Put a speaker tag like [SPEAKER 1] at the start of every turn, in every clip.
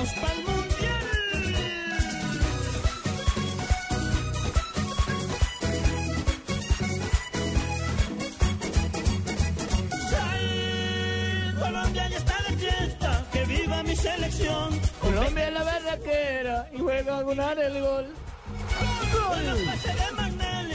[SPEAKER 1] Vamos pa'l mundial. Ay, Colombia ya está de fiesta, que viva mi selección.
[SPEAKER 2] Colombia es la barraquera y juega a ganar el gol.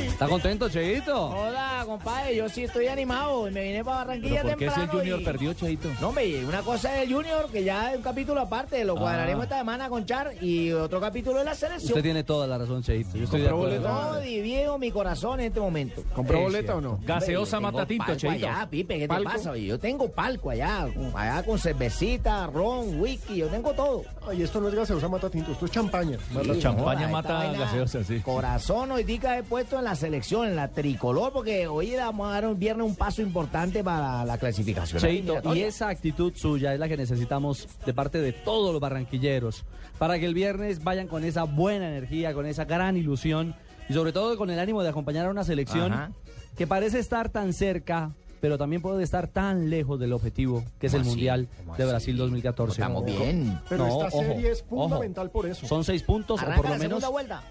[SPEAKER 3] ¿Está contento, Cheito?
[SPEAKER 2] Hola, compadre, yo sí estoy animado. Me vine para Barranquilla
[SPEAKER 3] ¿Pero por qué si el
[SPEAKER 2] temprano
[SPEAKER 3] Junior
[SPEAKER 2] y-
[SPEAKER 3] perdió, Cheito?
[SPEAKER 2] No, hombre, una cosa es el Junior, que ya es un capítulo aparte, lo cuadraremos
[SPEAKER 3] Ah.
[SPEAKER 2] esta semana con Char, y otro capítulo de la selección.
[SPEAKER 3] Usted tiene toda la razón, Cheito. Yo estoy de
[SPEAKER 4] ¿Compró
[SPEAKER 3] acuerdo.
[SPEAKER 2] No divido mi corazón en este momento.
[SPEAKER 4] ¿Compró
[SPEAKER 3] Es
[SPEAKER 4] boleta o no?
[SPEAKER 3] Gaseosa
[SPEAKER 2] Hombre, yo
[SPEAKER 3] mata
[SPEAKER 2] tengo
[SPEAKER 3] tinto,
[SPEAKER 2] palco
[SPEAKER 3] Cheito.
[SPEAKER 2] allá, Pipe, ¿qué te pasa? Oye, Yo tengo palco allá, allá con cervecita, ron, whisky, yo tengo todo.
[SPEAKER 4] Ay, esto no es gaseosa mata tinto, esto es champaña. Mata-
[SPEAKER 2] Sí,
[SPEAKER 3] champaña
[SPEAKER 2] esta
[SPEAKER 3] mata gaseosa, sí.
[SPEAKER 2] Corazón hoy día he puesto en la selección, en la tricolor, porque hoy le vamos a dar un viernes un paso importante para la clasificación.
[SPEAKER 3] Cheito, y esa actitud suya es la que necesitamos de parte de todos los barranquilleros para que el viernes vayan con esa buena energía, con esa gran ilusión y sobre todo con el ánimo de acompañar a una selección
[SPEAKER 2] Ajá.
[SPEAKER 3] que parece estar tan cerca, pero también puede estar tan lejos del objetivo que es el. Mundial
[SPEAKER 2] ¿Cómo
[SPEAKER 3] de
[SPEAKER 2] así?
[SPEAKER 3] Brasil 2014.
[SPEAKER 2] Estamos bien.
[SPEAKER 4] Pero
[SPEAKER 3] No,
[SPEAKER 4] esta
[SPEAKER 3] ojo,
[SPEAKER 4] serie es
[SPEAKER 3] ojo.
[SPEAKER 4] fundamental por eso.
[SPEAKER 3] Son seis puntos, o
[SPEAKER 2] ¿Arranca
[SPEAKER 3] por lo
[SPEAKER 2] la
[SPEAKER 3] menos
[SPEAKER 2] segunda vuelta?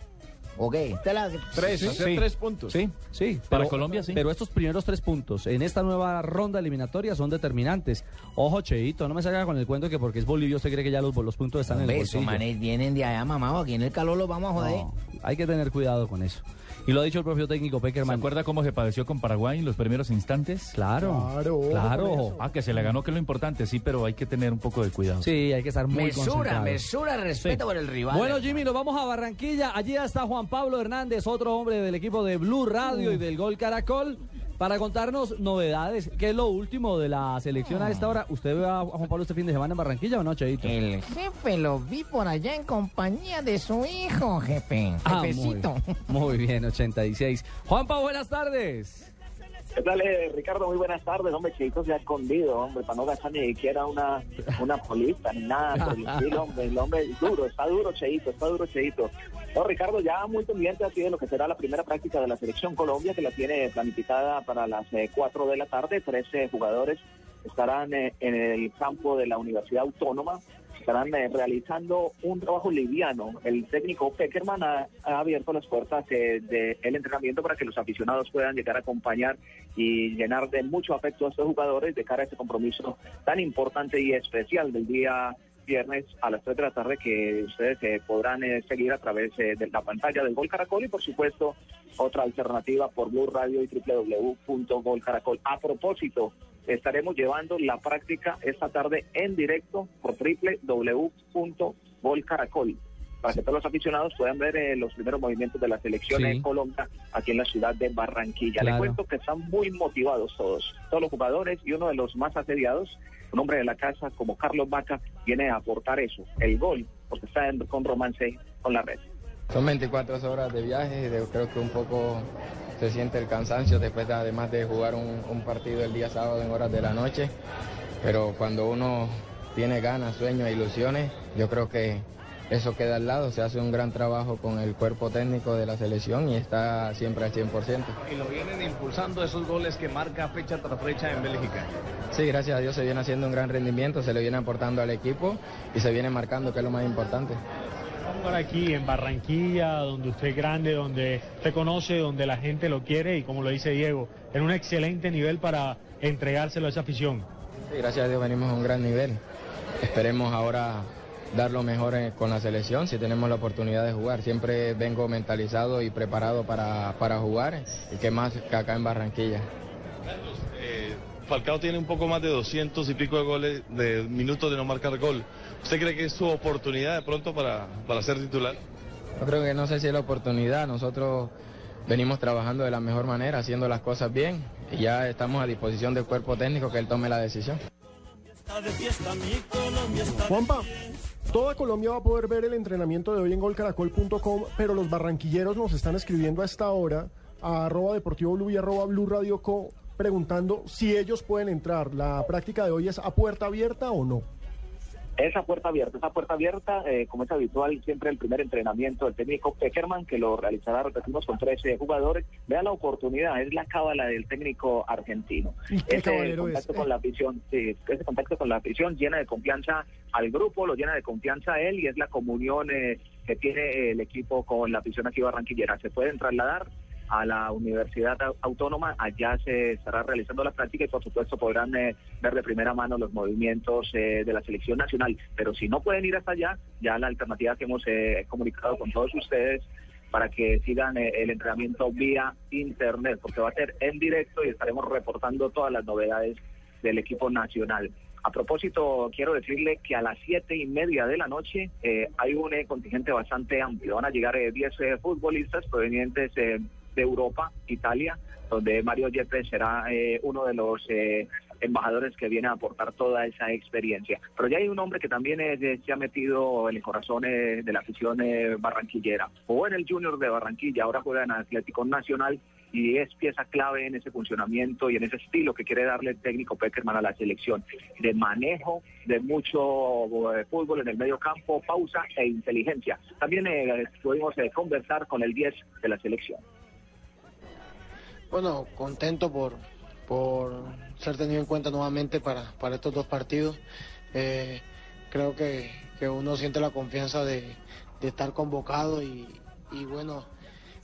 [SPEAKER 2] Ok, la...
[SPEAKER 5] Tres,
[SPEAKER 3] Sí,
[SPEAKER 5] hacer
[SPEAKER 3] sí.
[SPEAKER 5] tres puntos.
[SPEAKER 3] Sí, sí.
[SPEAKER 5] Para Colombia, sí.
[SPEAKER 3] Pero estos primeros tres puntos en esta nueva ronda eliminatoria son determinantes. Ojo, Cheito, no me salga con el cuento que porque es Bolivia usted cree que ya los, los puntos están en el
[SPEAKER 2] esos
[SPEAKER 3] bolsillo.
[SPEAKER 2] manes vienen de allá, mamado. Aquí en el calor los vamos a joder.
[SPEAKER 3] No, hay que tener cuidado con eso. Y lo ha dicho el propio técnico
[SPEAKER 5] ¿Se
[SPEAKER 3] Peckerman.
[SPEAKER 5] acuerda cómo se padeció con Paraguay en los primeros instantes?
[SPEAKER 3] Claro,
[SPEAKER 4] Claro,
[SPEAKER 3] claro.
[SPEAKER 5] Ah, que se le ganó, que es lo importante, sí, pero hay que tener un poco de cuidado.
[SPEAKER 3] Sí, hay que estar muy
[SPEAKER 2] mesura,
[SPEAKER 3] concentrado.
[SPEAKER 2] mesura, respeto
[SPEAKER 3] Sí.
[SPEAKER 2] por el rival.
[SPEAKER 3] Bueno, Jimmy, nos vamos a Barranquilla. Allí está Juan Pablo Hernández, otro hombre del equipo de Blue Radio y del Gol Caracol, para contarnos novedades. ¿Qué es lo último de la selección a esta hora? ¿Usted ve a Juan Pablo este fin de semana en Barranquilla o no, Cheito?
[SPEAKER 2] El jefe lo vi por allá en compañía de su hijo, jefe.
[SPEAKER 3] Ah, muy,
[SPEAKER 2] Jefecito.
[SPEAKER 3] muy bien, 86. Juan Pablo, buenas tardes.
[SPEAKER 6] ¿Qué tal, eh, Ricardo? Muy buenas tardes. Hombre, Cheito se ha escondido, hombre, para no gastar ni siquiera una, una polita ni nada por el estilo, hombre. El hombre es duro, está duro, Cheito, está duro, Cheito. No, Ricardo, ya muy pendiente así de lo que será la primera práctica de la Selección Colombia, que la tiene planificada para las eh, 4 de la tarde. 13 jugadores estarán eh, en el campo de la Universidad Autónoma estarán eh, realizando un trabajo liviano. El técnico Peckerman ha, abierto las puertas eh, del entrenamiento para que los aficionados puedan llegar a acompañar y llenar de mucho afecto a estos jugadores de cara a este compromiso tan importante y especial del día viernes a las 3 de la tarde que ustedes eh, podrán eh, seguir a través eh, de la pantalla del Gol Caracol y por supuesto otra alternativa por Blue Radio y www.golcaracol. A propósito, estaremos llevando la práctica esta tarde en directo por www.golcaracol para que todos los aficionados puedan ver eh, los primeros movimientos de la selección
[SPEAKER 3] Sí.
[SPEAKER 6] en Colombia aquí en la ciudad de Barranquilla.
[SPEAKER 3] Claro.
[SPEAKER 6] Le cuento que están muy motivados todos, todos los jugadores y uno de los más asediados, un hombre de la casa como Carlos Vaca, viene a aportar eso, el gol, porque está con romance con la red.
[SPEAKER 7] Son 24 horas de viaje, de- creo que un poco se siente el cansancio después de, además de jugar un, un partido el día sábado en horas de la noche, pero cuando uno tiene ganas, sueños e ilusiones, yo creo que eso queda al lado, se hace un gran trabajo con el cuerpo técnico de la selección y está siempre al 100%.
[SPEAKER 8] y lo vienen impulsando esos goles que marca fecha tras fecha en Bélgica.
[SPEAKER 7] Sí, gracias a Dios se viene haciendo un gran rendimiento, se le viene aportando al equipo y se viene marcando, que es lo más importante.
[SPEAKER 9] Póngalo aquí en Barranquilla, donde usted es grande, donde usted conoce, donde la gente lo quiere y como lo dice Diego, en un excelente nivel para entregárselo a esa afición.
[SPEAKER 7] Sí, gracias a Dios venimos a un gran nivel. Esperemos ahora dar lo mejor eh, con la selección si tenemos la oportunidad de jugar. Siempre vengo mentalizado y preparado para, para jugar y que más que acá en Barranquilla.
[SPEAKER 8] Eh, Falcao tiene un poco más de 200 y pico de goles, de minutos de no marcar gol. ¿Usted cree que es su oportunidad de pronto para, para ser titular?
[SPEAKER 7] Yo creo que no sé si es la oportunidad. Nosotros venimos trabajando de la mejor manera, haciendo las cosas bien y ya estamos a disposición del cuerpo técnico que él tome la decisión.
[SPEAKER 1] Está de fiesta, mi Colombia está de
[SPEAKER 4] Juanpa, toda Colombia va a poder ver el entrenamiento de hoy en golcaracol.com, pero los barranquilleros nos están escribiendo a esta hora a arroba deportivo blue y arroba blue radio co preguntando si ellos pueden entrar. ¿La práctica de hoy es a puerta abierta o no?
[SPEAKER 6] Esa puerta abierta, esa puerta abierta, eh, como es habitual, siempre el primer entrenamiento del técnico Peckerman, que lo realizará, repetimos, con 13 jugadores. Vea la oportunidad, es la cábala del técnico argentino.
[SPEAKER 4] ¿Y qué
[SPEAKER 6] Ese contacto
[SPEAKER 4] es?
[SPEAKER 6] con la afición, sí, ese contacto con la afición llena de confianza al grupo, lo llena de confianza a él y es la comunión eh, que tiene el equipo con la afición aquí barranquillera. Se pueden trasladar a la Universidad Au- Autónoma, allá se estará realizando la práctica y por supuesto podrán eh, ver de primera mano los movimientos eh, de la selección nacional, pero si no pueden ir hasta allá, ya la alternativa que hemos eh, comunicado con todos ustedes para que sigan eh, el entrenamiento vía internet, porque va a ser en directo y estaremos reportando todas las novedades del equipo nacional. A propósito, quiero decirle que a las siete y media de la noche eh, hay un eh, contingente bastante amplio. Van a llegar eh, 10 eh, futbolistas provenientes eh, de Europa, Italia, donde Mario Yepes será eh, uno de los eh, embajadores que viene a aportar toda esa experiencia. Pero ya hay un hombre que también eh, se ha metido en el corazón eh, de la afición eh, barranquillera. Jugó en el Junior de Barranquilla, ahora juega en Atlético Nacional y es pieza clave en ese funcionamiento y en ese estilo que quiere darle el técnico Peckerman a la selección, de manejo, de mucho eh, fútbol en el medio campo, pausa e inteligencia. También eh, pudimos conversar con el 10 de la selección.
[SPEAKER 10] Bueno, contento por, por ser tenido en cuenta nuevamente para, para estos dos partidos. Eh, creo que, que uno siente la confianza de, de estar convocado y, y bueno,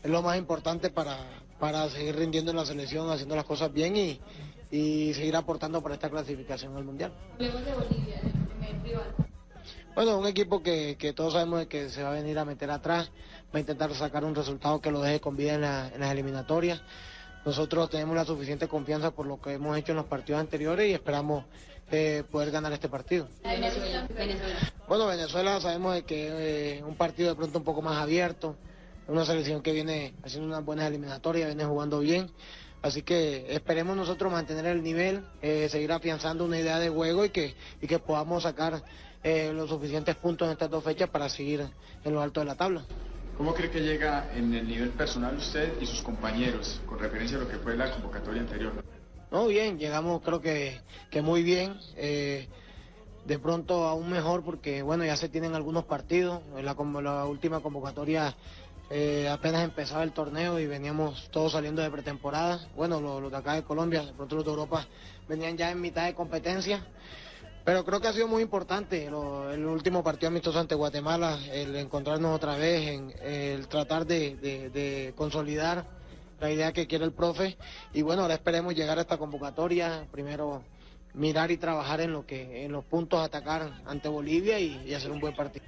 [SPEAKER 10] es lo más importante para, para seguir rindiendo en la selección, haciendo las cosas bien y, y seguir aportando para esta clasificación al Mundial. Bueno, un equipo que, que todos sabemos que se va a venir a meter atrás, va a intentar sacar un resultado que lo deje con vida en, la- en las eliminatorias. Nosotros tenemos la suficiente confianza por lo que hemos hecho en los partidos anteriores y esperamos eh, poder ganar este partido.
[SPEAKER 11] Venezuela. Venezuela.
[SPEAKER 10] Bueno, Venezuela sabemos de que es un partido de pronto un poco más abierto, una selección que viene haciendo unas buenas eliminatorias, viene jugando bien, así que esperemos nosotros mantener el nivel, eh, seguir afianzando una idea de juego y que, y que podamos sacar eh, los suficientes puntos en estas dos fechas para seguir en lo alto de la tabla.
[SPEAKER 12] ¿Cómo cree que llega en el nivel personal usted y sus compañeros con referencia a lo que fue la convocatoria anterior?
[SPEAKER 10] No, bien, llegamos creo que, que muy bien. eh, de pronto aún mejor porque, bueno, ya se tienen algunos partidos. La, la última convocatoria eh, apenas empezaba el torneo y veníamos todos saliendo de pretemporada. Bueno, los de acá de Colombia, de pronto los de Europa venían ya en mitad de competencia. Pero creo que ha sido muy importante lo- el último partido amistoso ante Guatemala, el encontrarnos otra vez, en, el tratar de, de- de consolidar la idea que quiere el profe. Y bueno, ahora esperemos llegar a esta convocatoria, primero mirar y trabajar en lo que en los puntos atacar ante Bolivia y, hacer un buen partido.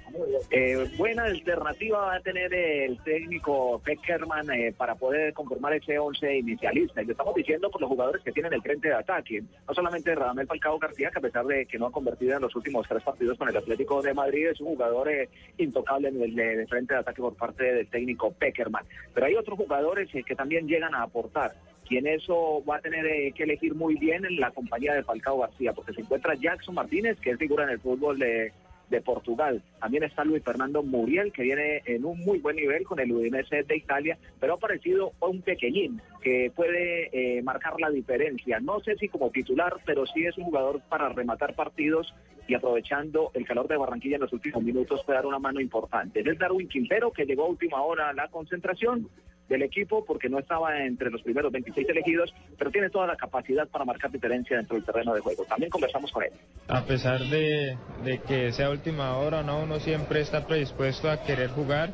[SPEAKER 6] Eh, buena alternativa va a tener el técnico Peckerman eh, para poder conformar ese 11 inicialista. Y lo estamos diciendo por los jugadores que tienen el frente de ataque. No solamente Radamel Falcao García, que a pesar de que no ha convertido en los últimos tres partidos con el Atlético de Madrid, es un jugador eh, intocable en el de, de frente de ataque por parte del técnico Peckerman. Pero hay otros jugadores eh, que también llegan a aportar. Y en eso va a tener eh, que elegir muy bien en la compañía de Falcao García, porque se encuentra Jackson Martínez, que es figura en el fútbol de, de Portugal. También está Luis Fernando Muriel, que viene en un muy buen nivel con el Udinese de Italia, pero ha aparecido un pequeñín que puede eh, marcar la diferencia. No sé si como titular, pero sí es un jugador para rematar partidos y aprovechando el calor de Barranquilla en los últimos minutos puede dar una mano importante. Es Darwin Quintero, que llegó a última hora a la concentración del equipo porque no estaba entre los primeros 26 elegidos, pero tiene toda la capacidad para marcar diferencia dentro del terreno de juego. También conversamos con él.
[SPEAKER 13] A pesar de, de que sea última hora, ¿no? uno siempre está predispuesto a querer jugar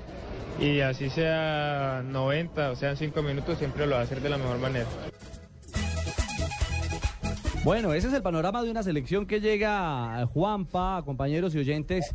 [SPEAKER 13] y así sea 90 o sean 5 minutos, siempre lo va a hacer de la mejor manera.
[SPEAKER 3] Bueno, ese es el panorama de una selección que llega, Juanpa, compañeros y oyentes,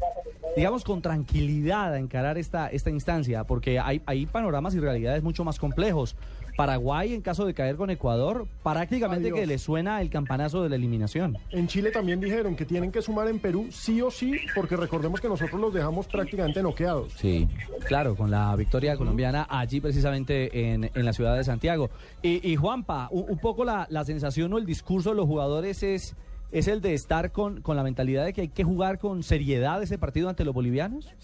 [SPEAKER 3] digamos con tranquilidad a encarar esta, esta instancia, porque hay, hay panoramas y realidades mucho más complejos. Paraguay, en caso de caer con Ecuador, prácticamente
[SPEAKER 4] Adiós.
[SPEAKER 3] que le suena el campanazo de la eliminación.
[SPEAKER 4] En Chile también dijeron que tienen que sumar en Perú sí o sí, porque recordemos que nosotros los dejamos prácticamente noqueados.
[SPEAKER 3] Sí, claro, con la victoria colombiana allí precisamente en, en la ciudad de Santiago. Y, y Juanpa, un, un poco la, la sensación o el discurso de los jugadores es, es el de estar con, con la mentalidad de que hay que jugar con seriedad ese partido ante los bolivianos.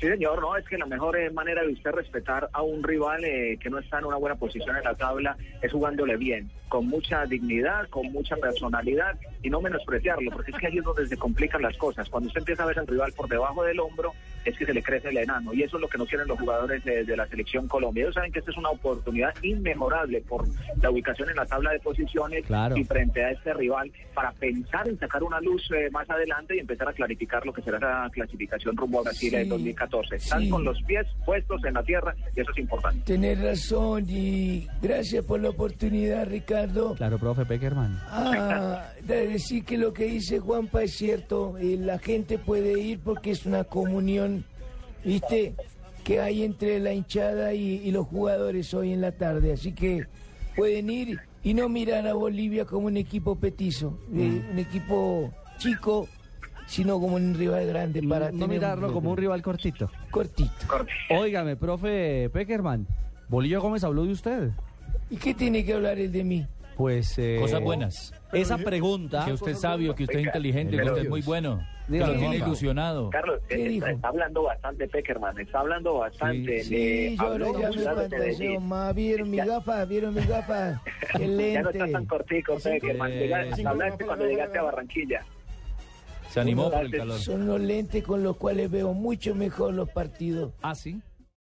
[SPEAKER 6] Sí, señor, no, es que la mejor eh, manera de usted respetar a un rival eh, que no está en una buena posición en la tabla es jugándole bien, con mucha dignidad, con mucha personalidad y no menospreciarlo, porque es que ahí es donde se complican las cosas. Cuando usted empieza a ver al rival por debajo del hombro, es que se le crece el enano y eso es lo que no quieren los jugadores eh, de, la selección Colombia. Ellos saben que esta es una oportunidad inmejorable por la ubicación en la tabla de posiciones y frente a este rival para pensar en sacar una luz eh, más adelante y empezar a clarificar lo que será la clasificación rumbo a Brasil
[SPEAKER 14] sí.
[SPEAKER 6] 2014. 14.
[SPEAKER 14] Están
[SPEAKER 6] con los pies puestos en la tierra y eso es importante.
[SPEAKER 14] Tienes razón y gracias por la oportunidad, Ricardo.
[SPEAKER 3] Claro, profe Peckerman.
[SPEAKER 14] Ah, de decir que lo que dice Juanpa es cierto. Eh, la gente puede ir porque es una comunión, ¿viste? Que hay entre la hinchada y, los jugadores hoy en la tarde. Así que pueden ir y no mirar a Bolivia como un equipo petizo, eh, mm. un equipo chico sino como un rival grande para
[SPEAKER 3] No mirarlo como un rival cortito.
[SPEAKER 14] cortito.
[SPEAKER 3] Óigame, profe Peckerman, Bolillo Gómez habló de usted.
[SPEAKER 14] ¿Y qué tiene que hablar él de mí?
[SPEAKER 3] Pues... eh,
[SPEAKER 5] Cosas buenas.
[SPEAKER 3] Esa pregunta...
[SPEAKER 5] Que usted es sabio, que usted es inteligente, que usted es muy bueno. Que lo tiene ilusionado.
[SPEAKER 6] Carlos,
[SPEAKER 14] ¿Qué
[SPEAKER 6] eh, está, está hablando bastante Peckerman, está hablando bastante.
[SPEAKER 14] Sí, yo ya me
[SPEAKER 6] de
[SPEAKER 14] más. ¿Vieron mis gafas? ¿Vieron mis gafas? Qué
[SPEAKER 6] Ya no está tan cortico, Peckerman. Hablaste cuando llegaste a Barranquilla.
[SPEAKER 5] Se animó por el calor.
[SPEAKER 14] Son los lentes con los cuales veo mucho mejor los partidos.
[SPEAKER 5] Ah, sí.